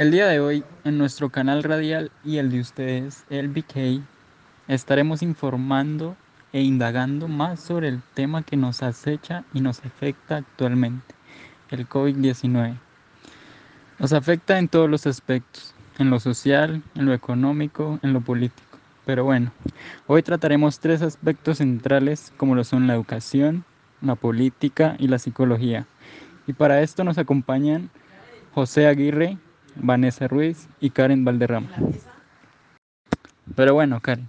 El día de hoy, en nuestro canal radial y el de ustedes, el BK, estaremos informando e indagando más sobre el tema que nos acecha y nos afecta actualmente, el COVID-19. Nos afecta en todos los aspectos, en lo social, en lo económico, en lo político. Pero bueno, hoy trataremos tres aspectos centrales como lo son la educación, la política y la psicología. Y para esto nos acompañan José Aguirre, Vanessa Ruiz y Karen Valderrama. Pero bueno, Karen,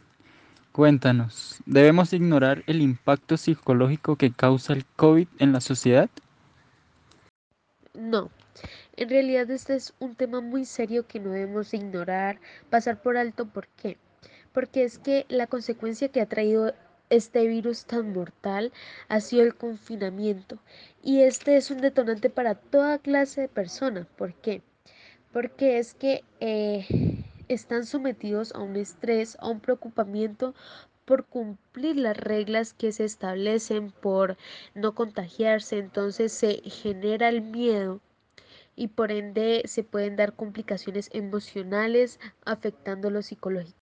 cuéntanos, ¿debemos ignorar el impacto psicológico que causa el COVID en la sociedad? No, en realidad este es un tema muy serio que no debemos ignorar, pasar por alto. ¿Por qué? Porque es que la consecuencia que ha traído este virus tan mortal ha sido el confinamiento y este es un detonante para toda clase de personas. ¿Por qué? Porque es que eh, están sometidos a un estrés, a un preocupamiento por cumplir las reglas que se establecen, por no contagiarse, entonces se genera el miedo y por ende se pueden dar complicaciones emocionales afectando lo psicológico.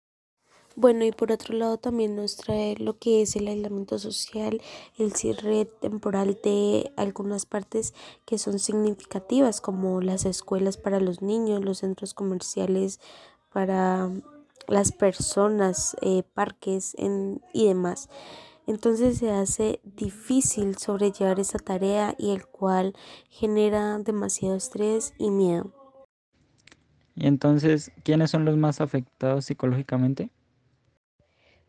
Bueno, y por otro lado también nos trae lo que es el aislamiento social, el cierre temporal de algunas partes que son significativas, como las escuelas para los niños, los centros comerciales para las personas, eh, parques y demás. Entonces se hace difícil sobrellevar esa tarea y el cual genera demasiado estrés y miedo. Y entonces, ¿quiénes son los más afectados psicológicamente?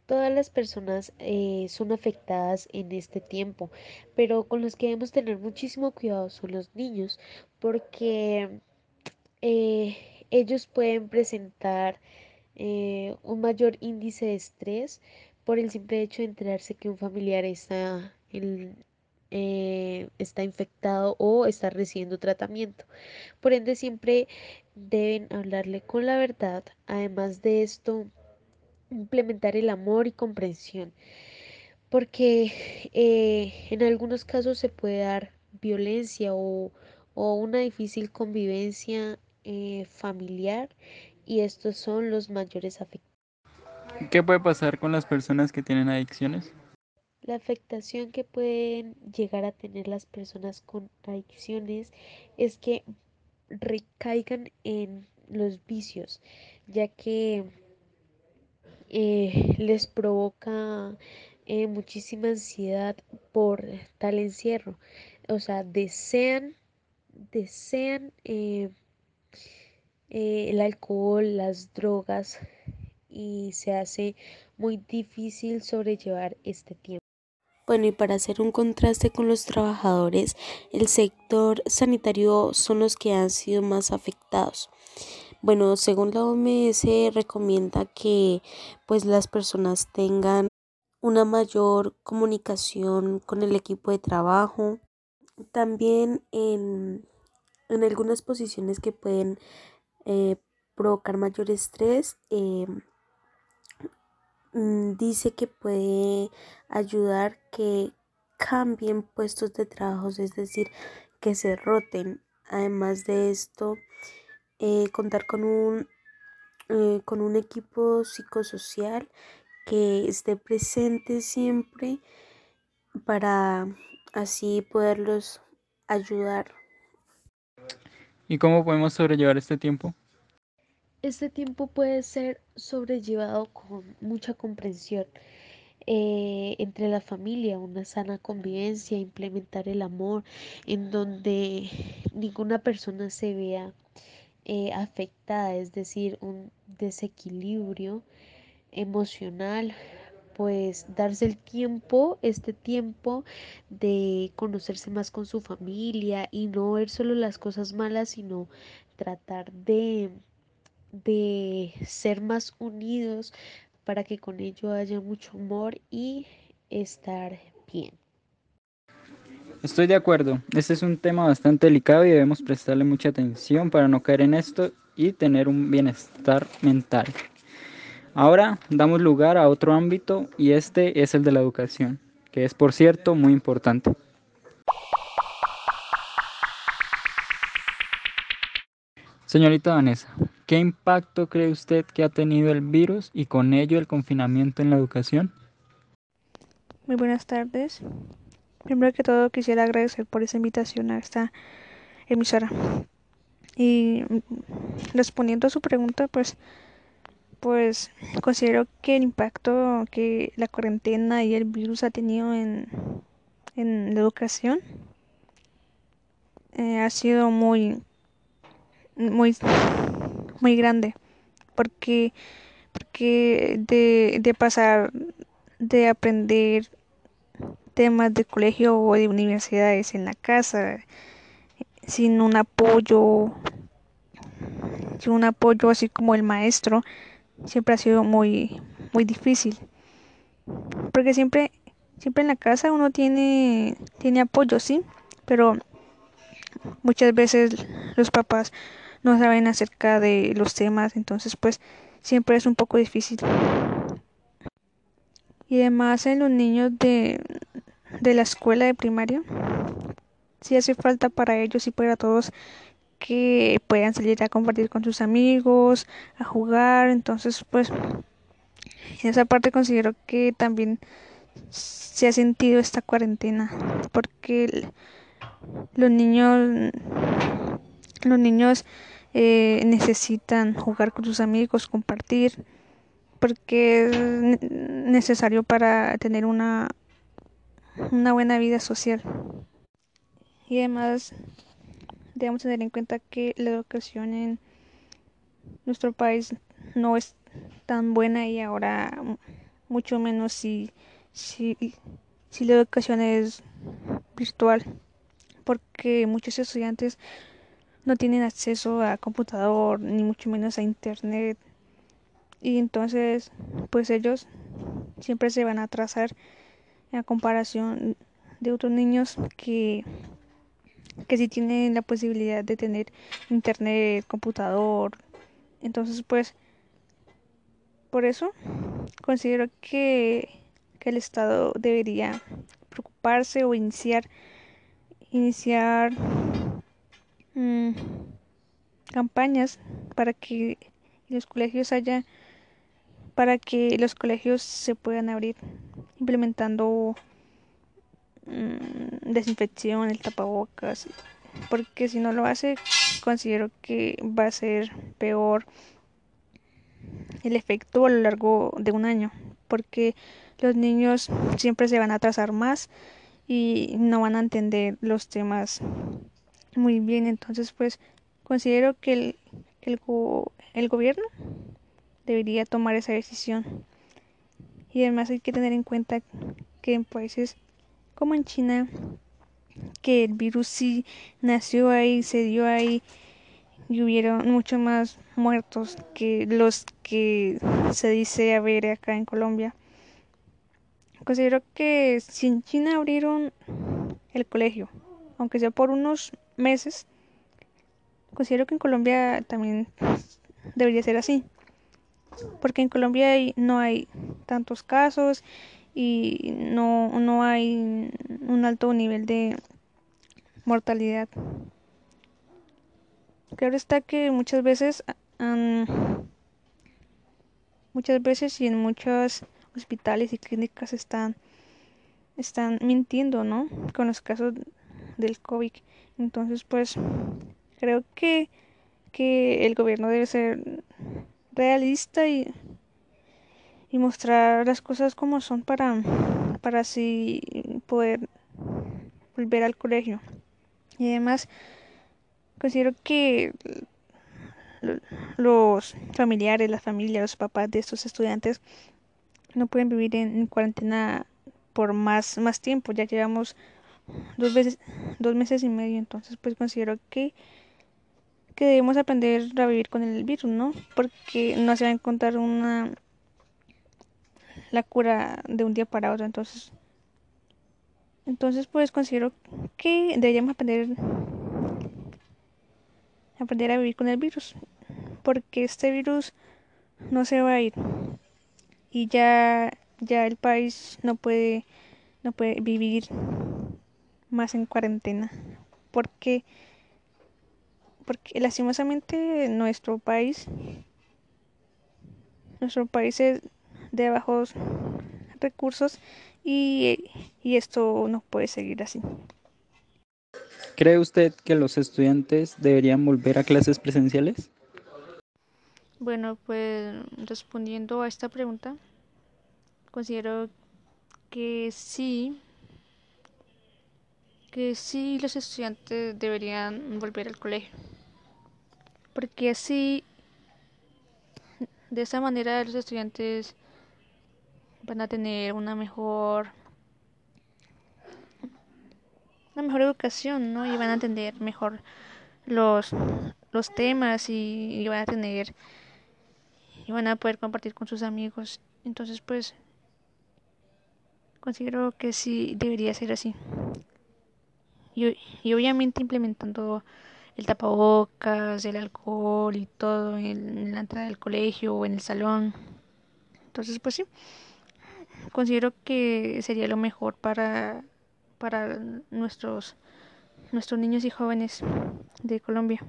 Todas las personas eh, son afectadas en este tiempo, pero con los que debemos tener muchísimo cuidado son los niños, porque eh, ellos pueden presentar eh, un mayor índice de estrés por el simple hecho de enterarse que un familiar está, está infectado o está recibiendo tratamiento. Por ende, siempre deben hablarle con la verdad. Además de esto, implementar el amor y comprensión, porque eh, en algunos casos se puede dar violencia o, una difícil convivencia eh, familiar y estos son los mayores afectados. ¿Qué puede pasar con las personas que tienen adicciones? La afectación que pueden llegar a tener las personas con adicciones es que recaigan en los vicios, ya que eh, les provoca eh, muchísima ansiedad por tal encierro. O sea, desean, desean eh, el alcohol, las drogas y se hace muy difícil sobrellevar este tiempo. Bueno, y para hacer un contraste con los trabajadores, el sector sanitario son los que han sido más afectados. Bueno, según la OMS recomienda que pues las personas tengan una mayor comunicación con el equipo de trabajo. También en, algunas posiciones que pueden eh, provocar mayor estrés, eh, mm, dice que puede ayudar que cambien puestos de trabajo, es decir, que se roten. Además de esto, eh, contar con un, eh, con un equipo psicosocial que esté presente siempre para así poderlos ayudar. ¿Y cómo podemos sobrellevar este tiempo? Este tiempo puede ser sobrellevado con mucha comprensión eh, entre la familia, una sana convivencia, implementar el amor, en donde ninguna persona se vea eh, afectada, es decir, un desequilibrio emocional, pues darse el tiempo, este tiempo de conocerse más con su familia y no ver solo las cosas malas, sino tratar de, de ser más unidos para que con ello haya mucho amor y estar bien. Estoy de acuerdo, este es un tema bastante delicado y debemos prestarle mucha atención para no caer en esto y tener un bienestar mental. Ahora damos lugar a otro ámbito y este es el de la educación, que es por cierto muy importante. Señorita Vanessa, ¿qué impacto cree usted que ha tenido el virus y con ello el confinamiento en la educación? Muy buenas tardes. Primero que todo quisiera agradecer por esa invitación a esta emisora. Y respondiendo a su pregunta, pues pues considero que el impacto que la cuarentena y el virus ha tenido en, en la educación eh, ha sido muy muy muy grande porque porque de, de pasar de aprender temas de colegio o de universidades en la casa sin un apoyo sin un apoyo así como el maestro siempre ha sido muy, muy difícil. Porque siempre, siempre en la casa uno tiene, tiene apoyo, sí, pero muchas veces los papás no saben acerca de los temas, entonces pues siempre es un poco difícil. Y además en los niños de, de la escuela de primaria, sí hace falta para ellos y para todos que puedan salir a compartir con sus amigos, a jugar, entonces pues en esa parte considero que también se ha sentido esta cuarentena porque los niños los niños eh, necesitan jugar con sus amigos, compartir, porque es necesario para tener una, una buena vida social. Y además debemos tener en cuenta que la educación en nuestro país no es tan buena y ahora mucho menos si, si, si la educación es virtual porque muchos estudiantes no tienen acceso a computador ni mucho menos a internet y entonces pues ellos siempre se van a atrasar en comparación de otros niños que que si tienen la posibilidad de tener internet, computador. Entonces, pues, por eso considero que, que el Estado debería preocuparse o iniciar, iniciar mmm, campañas para que los colegios haya para que los colegios se puedan abrir implementando Mm, desinfección, el tapabocas, porque si no lo hace, considero que va a ser peor el efecto a lo largo de un año, porque los niños siempre se van a atrasar más y no van a entender los temas muy bien, entonces pues considero que el, el, el gobierno debería tomar esa decisión. Y además hay que tener en cuenta que en países como en China, que el virus sí nació ahí, se dio ahí y hubieron mucho más muertos que los que se dice haber acá en Colombia. Considero que si en China abrieron el colegio, aunque sea por unos meses, considero que en Colombia también debería ser así. Porque en Colombia no hay tantos casos y no, no hay un alto nivel de mortalidad. Claro está que muchas veces, muchas veces y en muchos hospitales y clínicas están, están mintiendo, ¿no? Con los casos del COVID. Entonces, pues, creo que, que el gobierno debe ser realista y y mostrar las cosas como son para, para así poder volver al colegio. Y además, considero que los familiares, la familia, los papás de estos estudiantes no pueden vivir en, cuarentena por más, más tiempo. Ya llevamos dos, veces, dos meses y medio, entonces pues considero que que debemos aprender a vivir con el virus, ¿no? Porque no se va a encontrar una la cura de un día para otro. Entonces, entonces pues considero que deberíamos aprender aprender a vivir con el virus, porque este virus no se va a ir y ya ya el país no puede no puede vivir más en cuarentena, porque porque lastimosamente nuestro país, nuestro país es de bajos recursos y, y esto no puede seguir así. ¿Cree usted que los estudiantes deberían volver a clases presenciales? Bueno, pues respondiendo a esta pregunta, considero que sí, que sí los estudiantes deberían volver al colegio, porque así, de esa manera los estudiantes van a tener una mejor una mejor educación, ¿no? Y van a entender mejor los, los temas y, y van a tener y van a poder compartir con sus amigos. Entonces, pues, considero que sí debería ser así. Y, y obviamente implementando el tapabocas, el alcohol y todo en, la entrada del colegio o en el salón. Entonces, pues sí, considero que sería lo mejor para, para nuestros, nuestros niños y jóvenes de Colombia.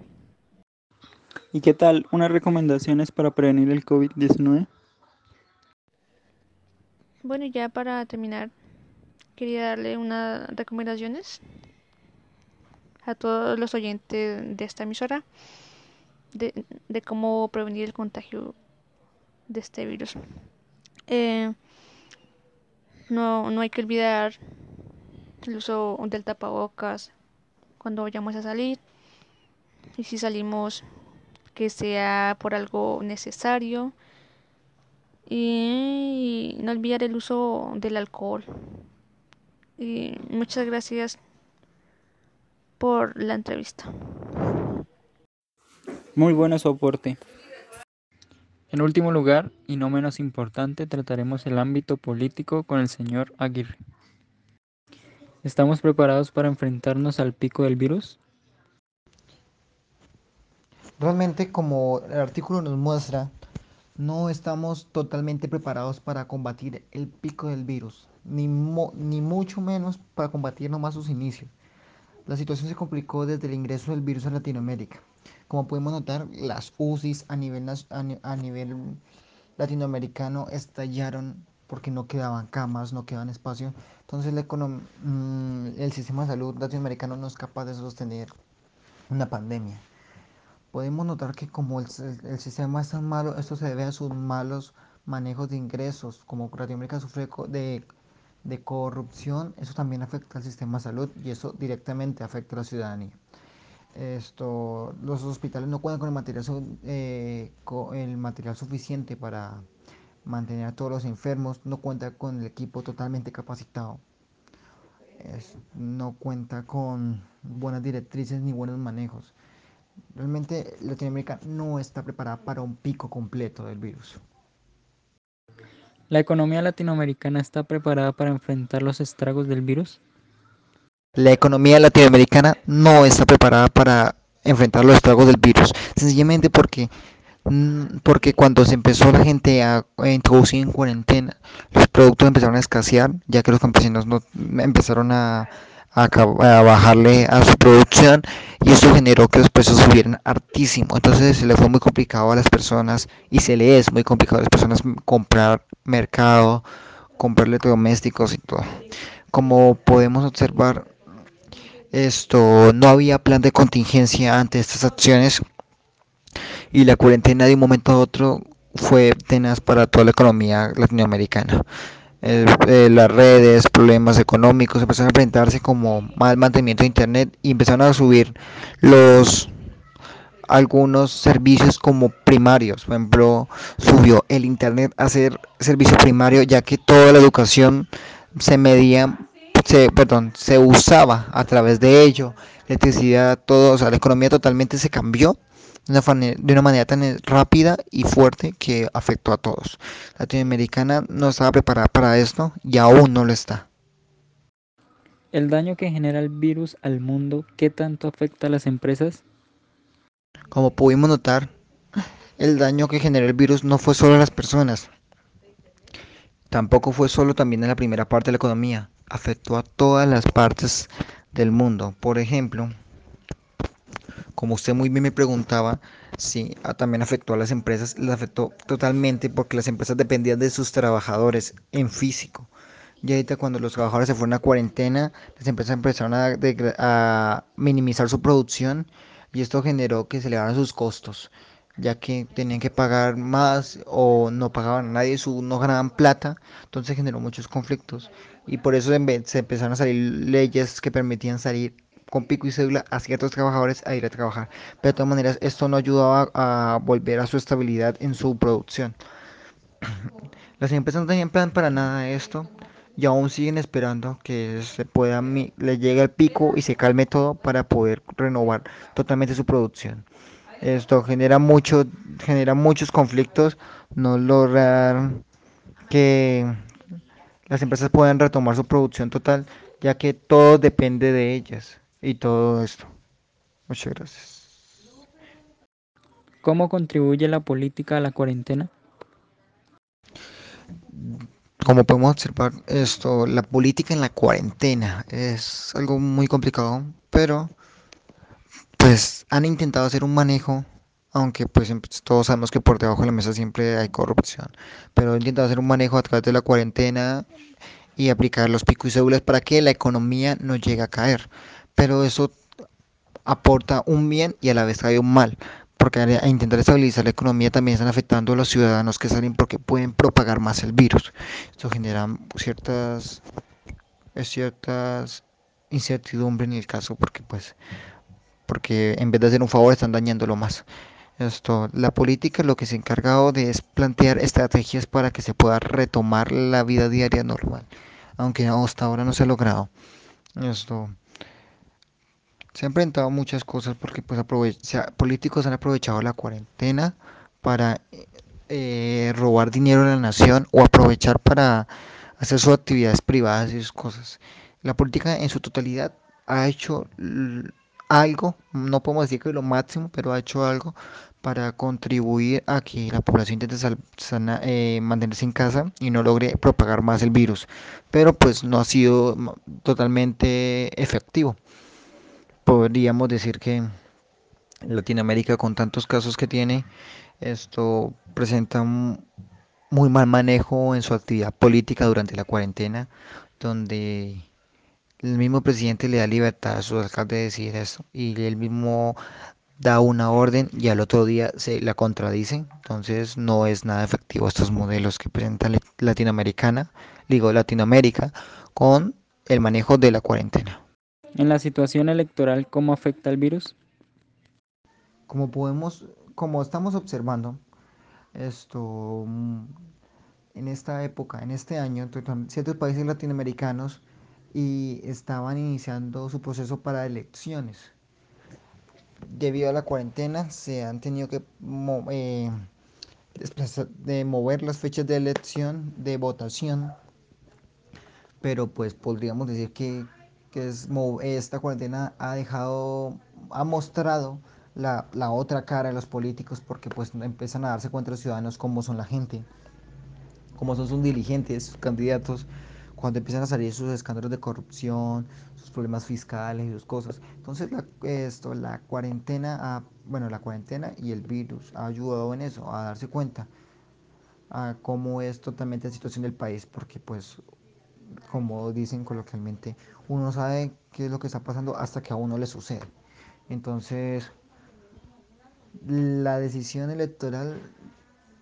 ¿Y qué tal unas recomendaciones para prevenir el COVID-19? Bueno, ya para terminar, quería darle unas recomendaciones a todos los oyentes de esta emisora de, de cómo prevenir el contagio de este virus. Eh, no, no hay que olvidar el uso del tapabocas cuando vayamos a salir y si salimos que sea por algo necesario y no olvidar el uso del alcohol. Y muchas gracias por la entrevista. Muy bueno su aporte. En último lugar, y no menos importante, trataremos el ámbito político con el señor Aguirre. ¿Estamos preparados para enfrentarnos al pico del virus? Realmente, como el artículo nos muestra, no estamos totalmente preparados para combatir el pico del virus, ni, ni mucho menos para combatir nomás sus inicios. La situación se complicó desde el ingreso del virus a Latinoamérica. Como podemos notar, las UCIs a nivel, a nivel latinoamericano estallaron porque no quedaban camas, no quedaban espacio. Entonces mm, el sistema de salud latinoamericano no es capaz de sostener una pandemia podemos notar que como el, el, sistema es tan malo, esto se debe a sus malos manejos de ingresos, como Latinoamérica sufre de, de corrupción, eso también afecta al sistema de salud y eso directamente afecta a la ciudadanía. Esto, los hospitales no cuentan con el material, eh, suficiente para mantener a todos los enfermos, no cuenta con el equipo totalmente capacitado, no cuenta con buenas directrices ni buenos manejos. Realmente Latinoamérica no está preparada para un pico completo del virus. ¿La economía latinoamericana está preparada para enfrentar los estragos del virus? La economía latinoamericana no está preparada para enfrentar los estragos del virus, sencillamente porque mm, porque cuando se empezó la gente a introducir en cuarentena, los productos empezaron a escasear, ya que los campesinos no empezaron a a, bajarle a su producción y esto generó que los precios subieran hartísimo. Entonces se le fue muy complicado a las personas y se le es muy complicado a las personas comprar mercado, comprar electrodomésticos y todo. Como podemos observar, esto no había plan de contingencia ante estas acciones y la cuarentena de un momento a otro fue tenaz para toda la economía latinoamericana eh, las redes, problemas económicos, empezaron a presentarse como mal mantenimiento de internet y empezaron a subir los algunos servicios como primarios. Por ejemplo, subió el internet a ser servicio primario ya que toda la educación se medía, se, perdón, se usaba a través de ello. Electricidad, todo, o sea, la economía totalmente se cambió de una manera tan rápida y fuerte que afectó a todos. La Latinoamericana no estaba preparada para esto y aún no lo está. ¿El daño que genera el virus al mundo, qué tanto afecta a las empresas? Como pudimos notar, el daño que generó el virus no fue solo a las personas, tampoco fue solo también en la primera parte de la economía, afectó a todas las partes del mundo. Por ejemplo, como usted muy bien me preguntaba, sí, también afectó a las empresas, las afectó totalmente porque las empresas dependían de sus trabajadores en físico. Y ahorita cuando los trabajadores se fueron a cuarentena, las empresas empezaron a minimizar su producción y esto generó que se elevaran sus costos, ya que tenían que pagar más o no pagaban a nadie, su, no ganaban plata, entonces generó muchos conflictos y por eso se empezaron a salir leyes que permitían salir con pico y cédula a ciertos trabajadores a ir a trabajar. Pero de todas maneras, esto no ayudaba a volver a su estabilidad en su producción. Las empresas no tenían plan para nada de esto y aún siguen esperando que se pueda le llegue el pico y se calme todo para poder renovar totalmente su producción. Esto genera mucho, genera muchos conflictos, no lograr que las empresas puedan retomar su producción total, ya que todo depende de ellas y todo esto. Muchas gracias. ¿Cómo contribuye la política a la cuarentena? Como podemos observar, esto, la política en la cuarentena es algo muy complicado, pero pues han intentado hacer un manejo, aunque pues todos sabemos que por debajo de la mesa siempre hay corrupción, pero han intentado hacer un manejo a través de la cuarentena y aplicar los picos y cédulas para que la economía no llegue a caer pero eso aporta un bien y a la vez trae un mal, porque a intentar estabilizar la economía también están afectando a los ciudadanos que salen porque pueden propagar más el virus. Esto genera ciertas, ciertas incertidumbres en el caso, porque pues porque en vez de hacer un favor están dañándolo más. Esto, la política lo que se ha encargado de es plantear estrategias para que se pueda retomar la vida diaria normal, aunque hasta ahora no se ha logrado. Esto, se han enfrentado muchas cosas porque pues políticos han aprovechado la cuarentena para eh, robar dinero a la nación o aprovechar para hacer sus actividades privadas y sus cosas. La política en su totalidad ha hecho algo, no podemos decir que lo máximo, pero ha hecho algo para contribuir a que la población intente eh, mantenerse en casa y no logre propagar más el virus. Pero pues no ha sido totalmente efectivo podríamos decir que Latinoamérica con tantos casos que tiene, esto presenta un muy mal manejo en su actividad política durante la cuarentena, donde el mismo presidente le da libertad a sus alcaldes de decir eso y él mismo da una orden y al otro día se la contradice. Entonces no es nada efectivo estos modelos que presenta Latinoamericana, digo Latinoamérica, con el manejo de la cuarentena. En la situación electoral, ¿cómo afecta el virus? Como podemos, como estamos observando, esto en esta época, en este año, ciertos países latinoamericanos y estaban iniciando su proceso para elecciones. Debido a la cuarentena, se han tenido que eh, de mover las fechas de elección, de votación, pero pues podríamos decir que que es, esta cuarentena ha dejado, ha mostrado la, la, otra cara de los políticos porque pues empiezan a darse cuenta los ciudadanos cómo son la gente, cómo son sus dirigentes, sus candidatos, cuando empiezan a salir sus escándalos de corrupción, sus problemas fiscales y sus cosas. Entonces la, esto, la cuarentena, bueno, la cuarentena y el virus ha ayudado en eso, a darse cuenta a cómo es totalmente la situación del país, porque pues como dicen coloquialmente, uno sabe qué es lo que está pasando hasta que a uno le sucede. Entonces, la decisión electoral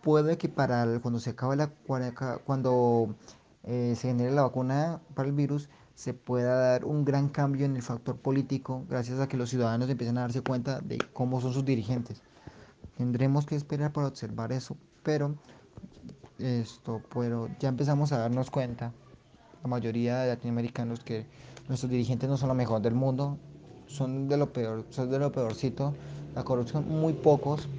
puede que para cuando se acabe la cuando eh, se genere la vacuna para el virus se pueda dar un gran cambio en el factor político gracias a que los ciudadanos empiecen a darse cuenta de cómo son sus dirigentes. Tendremos que esperar para observar eso, pero esto, pero ya empezamos a darnos cuenta mayoría de latinoamericanos que nuestros dirigentes no son lo mejor del mundo, son de lo peor, son de lo peorcito, la corrupción muy pocos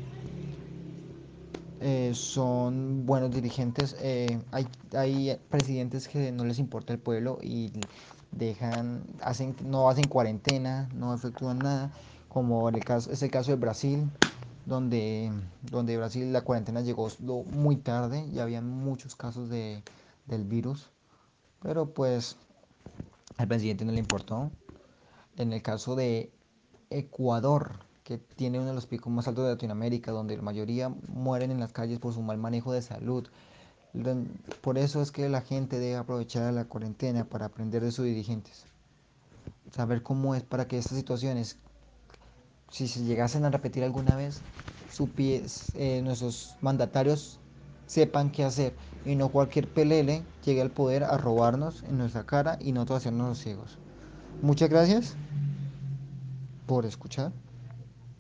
eh, son buenos dirigentes, eh, hay, hay presidentes que no les importa el pueblo y dejan, hacen, no hacen cuarentena, no efectúan nada, como el caso, es caso de Brasil, donde, donde Brasil la cuarentena llegó muy tarde y había muchos casos de, del virus pero pues al presidente no le importó. En el caso de Ecuador, que tiene uno de los picos más altos de Latinoamérica, donde la mayoría mueren en las calles por su mal manejo de salud. Por eso es que la gente debe aprovechar la cuarentena para aprender de sus dirigentes. Saber cómo es para que estas situaciones, si se llegasen a repetir alguna vez, eh, nuestros mandatarios sepan qué hacer y no cualquier pelele llegue al poder a robarnos en nuestra cara y nosotros hacernos ciegos. Muchas gracias por escuchar.